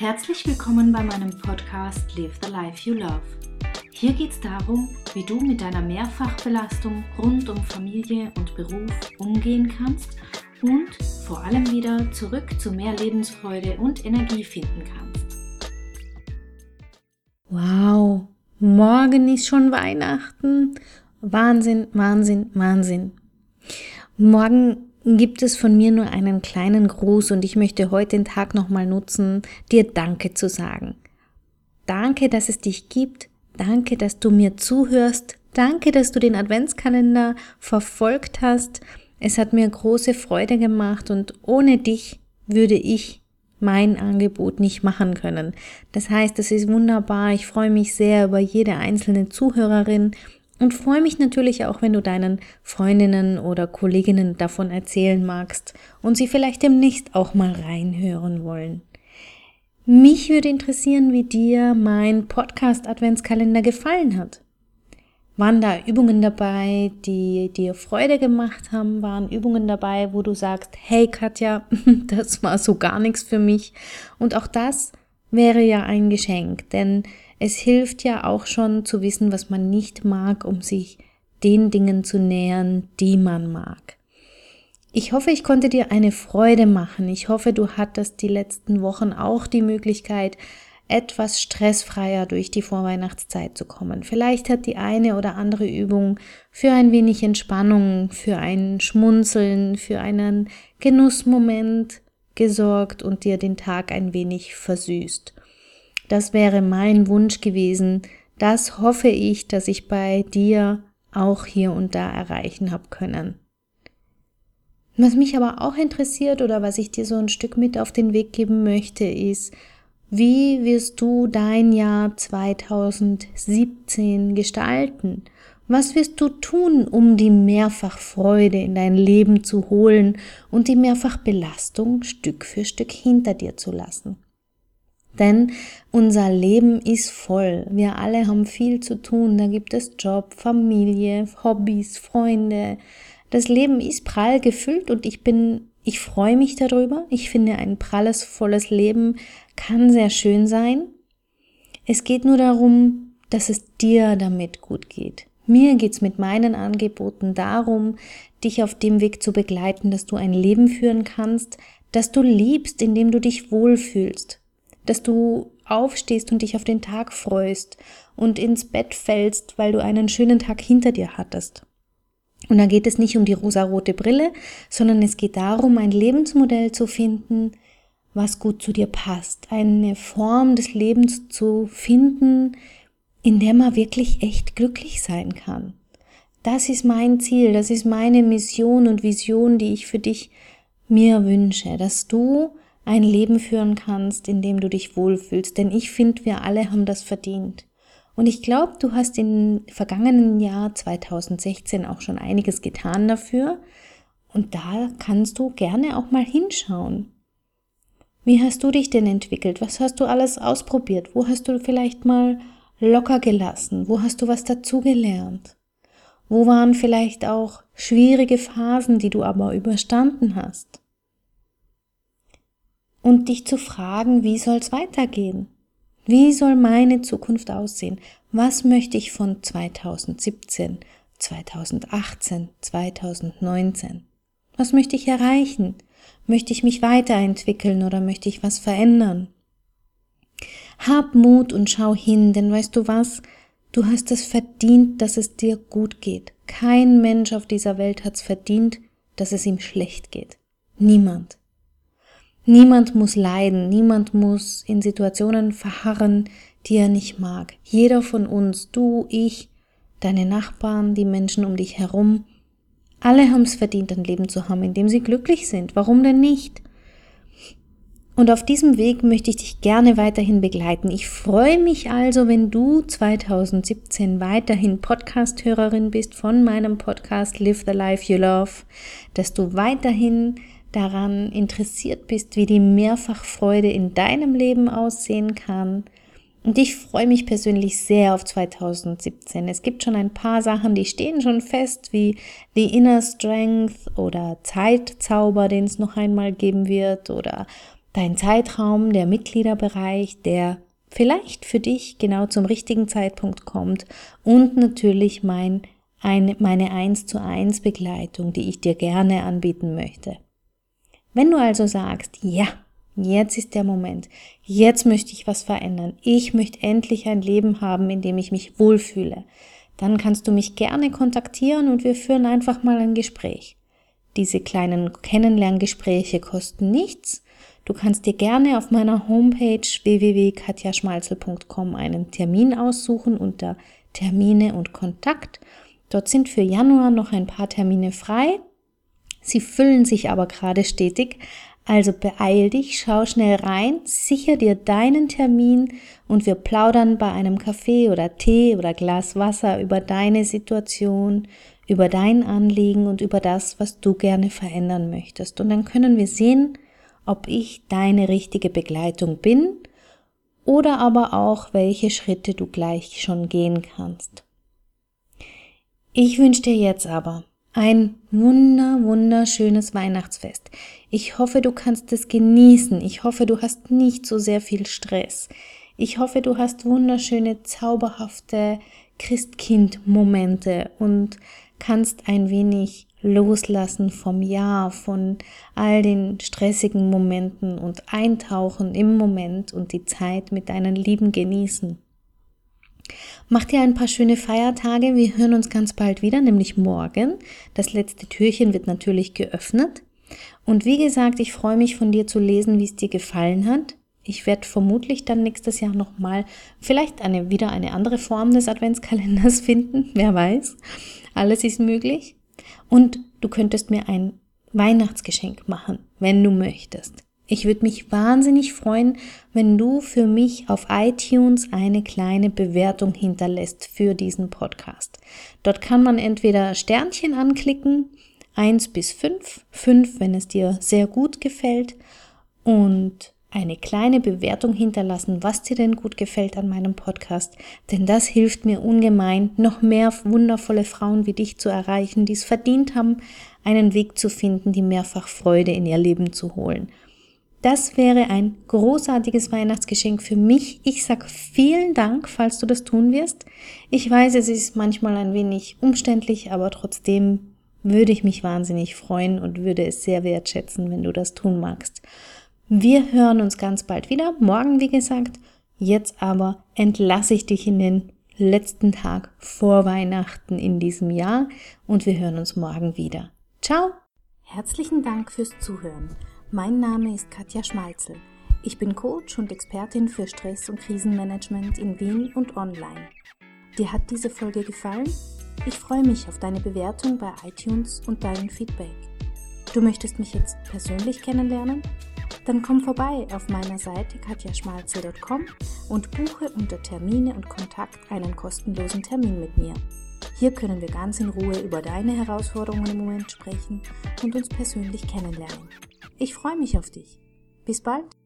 Herzlich willkommen bei meinem Podcast Live the Life You Love. Hier geht es darum, wie du mit deiner Mehrfachbelastung rund um Familie und Beruf umgehen kannst und vor allem wieder zurück zu mehr Lebensfreude und Energie finden kannst. Wow, morgen ist schon Weihnachten. Wahnsinn, Wahnsinn, Wahnsinn. Morgen gibt es von mir nur einen kleinen Gruß und ich möchte heute den Tag nochmal nutzen, dir Danke zu sagen. Danke, dass es dich gibt. Danke, dass du mir zuhörst. Danke, dass du den Adventskalender verfolgt hast. Es hat mir große Freude gemacht und ohne dich würde ich mein Angebot nicht machen können. Das heißt, es ist wunderbar. Ich freue mich sehr über jede einzelne Zuhörerin und freue mich natürlich auch, wenn du deinen Freundinnen oder Kolleginnen davon erzählen magst und sie vielleicht demnächst auch mal reinhören wollen. Mich würde interessieren, wie dir mein Podcast Adventskalender gefallen hat. Waren da Übungen dabei, die dir Freude gemacht haben? Waren Übungen dabei, wo du sagst, hey Katja, das war so gar nichts für mich? Und auch das wäre ja ein Geschenk, denn es hilft ja auch schon zu wissen, was man nicht mag, um sich den Dingen zu nähern, die man mag. Ich hoffe, ich konnte dir eine Freude machen. Ich hoffe, du hattest die letzten Wochen auch die Möglichkeit, etwas stressfreier durch die Vorweihnachtszeit zu kommen. Vielleicht hat die eine oder andere Übung für ein wenig Entspannung, für ein Schmunzeln, für einen Genussmoment gesorgt und dir den Tag ein wenig versüßt. Das wäre mein Wunsch gewesen. Das hoffe ich, dass ich bei dir auch hier und da erreichen habe können. Was mich aber auch interessiert oder was ich dir so ein Stück mit auf den Weg geben möchte, ist, wie wirst du dein Jahr 2017 gestalten? Was wirst du tun, um die Mehrfachfreude in dein Leben zu holen und die Mehrfachbelastung Stück für Stück hinter dir zu lassen? Denn unser Leben ist voll. Wir alle haben viel zu tun. Da gibt es Job, Familie, Hobbys, Freunde. Das Leben ist prall gefüllt und ich bin, ich freue mich darüber. Ich finde, ein pralles, volles Leben kann sehr schön sein. Es geht nur darum, dass es dir damit gut geht. Mir geht's mit meinen Angeboten darum, dich auf dem Weg zu begleiten, dass du ein Leben führen kannst, das du liebst, in dem du dich wohlfühlst, dass du aufstehst und dich auf den Tag freust und ins Bett fällst, weil du einen schönen Tag hinter dir hattest. Und da geht es nicht um die rosarote Brille, sondern es geht darum, ein Lebensmodell zu finden, was gut zu dir passt, eine Form des Lebens zu finden, in der man wirklich echt glücklich sein kann. Das ist mein Ziel, das ist meine Mission und Vision, die ich für dich mir wünsche, dass du ein Leben führen kannst, in dem du dich wohlfühlst. Denn ich finde, wir alle haben das verdient. Und ich glaube, du hast im vergangenen Jahr 2016 auch schon einiges getan dafür. Und da kannst du gerne auch mal hinschauen. Wie hast du dich denn entwickelt? Was hast du alles ausprobiert? Wo hast du vielleicht mal locker gelassen? Wo hast du was dazugelernt? Wo waren vielleicht auch schwierige Phasen, die du aber überstanden hast? Und dich zu fragen, wie soll es weitergehen? Wie soll meine Zukunft aussehen? Was möchte ich von 2017, 2018, 2019? Was möchte ich erreichen? Möchte ich mich weiterentwickeln oder möchte ich was verändern? Hab Mut und schau hin, denn weißt du was? Du hast es verdient, dass es dir gut geht. Kein Mensch auf dieser Welt hat es verdient, dass es ihm schlecht geht. Niemand. Niemand muss leiden, niemand muss in Situationen verharren, die er nicht mag. Jeder von uns, du, ich, deine Nachbarn, die Menschen um dich herum, alle haben es verdient, ein Leben zu haben, in dem sie glücklich sind. Warum denn nicht? Und auf diesem Weg möchte ich dich gerne weiterhin begleiten. Ich freue mich also, wenn du 2017 weiterhin Podcast-Hörerin bist von meinem Podcast Live the Life You Love, dass du weiterhin daran interessiert bist, wie die Mehrfachfreude in deinem Leben aussehen kann. Und ich freue mich persönlich sehr auf 2017. Es gibt schon ein paar Sachen, die stehen schon fest, wie The Inner Strength oder Zeitzauber, den es noch einmal geben wird, oder dein Zeitraum, der Mitgliederbereich, der vielleicht für dich genau zum richtigen Zeitpunkt kommt und natürlich mein, eine, meine 1 zu 1 Begleitung, die ich dir gerne anbieten möchte. Wenn du also sagst, ja, jetzt ist der Moment, jetzt möchte ich was verändern, ich möchte endlich ein Leben haben, in dem ich mich wohlfühle, dann kannst du mich gerne kontaktieren und wir führen einfach mal ein Gespräch. Diese kleinen Kennenlerngespräche kosten nichts. Du kannst dir gerne auf meiner Homepage www.katjaschmalzel.com einen Termin aussuchen unter Termine und Kontakt. Dort sind für Januar noch ein paar Termine frei. Sie füllen sich aber gerade stetig. Also beeil dich, schau schnell rein, sicher dir deinen Termin und wir plaudern bei einem Kaffee oder Tee oder Glas Wasser über deine Situation, über dein Anliegen und über das, was du gerne verändern möchtest. Und dann können wir sehen, ob ich deine richtige Begleitung bin oder aber auch, welche Schritte du gleich schon gehen kannst. Ich wünsche dir jetzt aber ein wunder, wunderschönes Weihnachtsfest. Ich hoffe, du kannst es genießen. Ich hoffe, du hast nicht so sehr viel Stress. Ich hoffe, du hast wunderschöne, zauberhafte Christkind-Momente und kannst ein wenig loslassen vom Jahr, von all den stressigen Momenten und eintauchen im Moment und die Zeit mit deinen Lieben genießen. Mach dir ein paar schöne Feiertage. Wir hören uns ganz bald wieder, nämlich morgen. Das letzte Türchen wird natürlich geöffnet. Und wie gesagt, ich freue mich von dir zu lesen, wie es dir gefallen hat. Ich werde vermutlich dann nächstes Jahr nochmal vielleicht eine, wieder eine andere Form des Adventskalenders finden. Wer weiß. Alles ist möglich. Und du könntest mir ein Weihnachtsgeschenk machen, wenn du möchtest. Ich würde mich wahnsinnig freuen, wenn du für mich auf iTunes eine kleine Bewertung hinterlässt für diesen Podcast. Dort kann man entweder Sternchen anklicken, eins bis fünf, fünf, wenn es dir sehr gut gefällt und eine kleine Bewertung hinterlassen, was dir denn gut gefällt an meinem Podcast, denn das hilft mir ungemein, noch mehr wundervolle Frauen wie dich zu erreichen, die es verdient haben, einen Weg zu finden, die mehrfach Freude in ihr Leben zu holen. Das wäre ein großartiges Weihnachtsgeschenk für mich. Ich sag vielen Dank, falls du das tun wirst. Ich weiß, es ist manchmal ein wenig umständlich, aber trotzdem würde ich mich wahnsinnig freuen und würde es sehr wertschätzen, wenn du das tun magst. Wir hören uns ganz bald wieder, morgen wie gesagt. Jetzt aber entlasse ich dich in den letzten Tag vor Weihnachten in diesem Jahr und wir hören uns morgen wieder. Ciao! Herzlichen Dank fürs Zuhören. Mein Name ist Katja Schmalzel. Ich bin Coach und Expertin für Stress- und Krisenmanagement in Wien und online. Dir hat diese Folge gefallen? Ich freue mich auf deine Bewertung bei iTunes und dein Feedback. Du möchtest mich jetzt persönlich kennenlernen? Dann komm vorbei auf meiner Seite katjaschmalzel.com und buche unter Termine und Kontakt einen kostenlosen Termin mit mir. Hier können wir ganz in Ruhe über deine Herausforderungen im Moment sprechen und uns persönlich kennenlernen. Ich freue mich auf dich. Bis bald.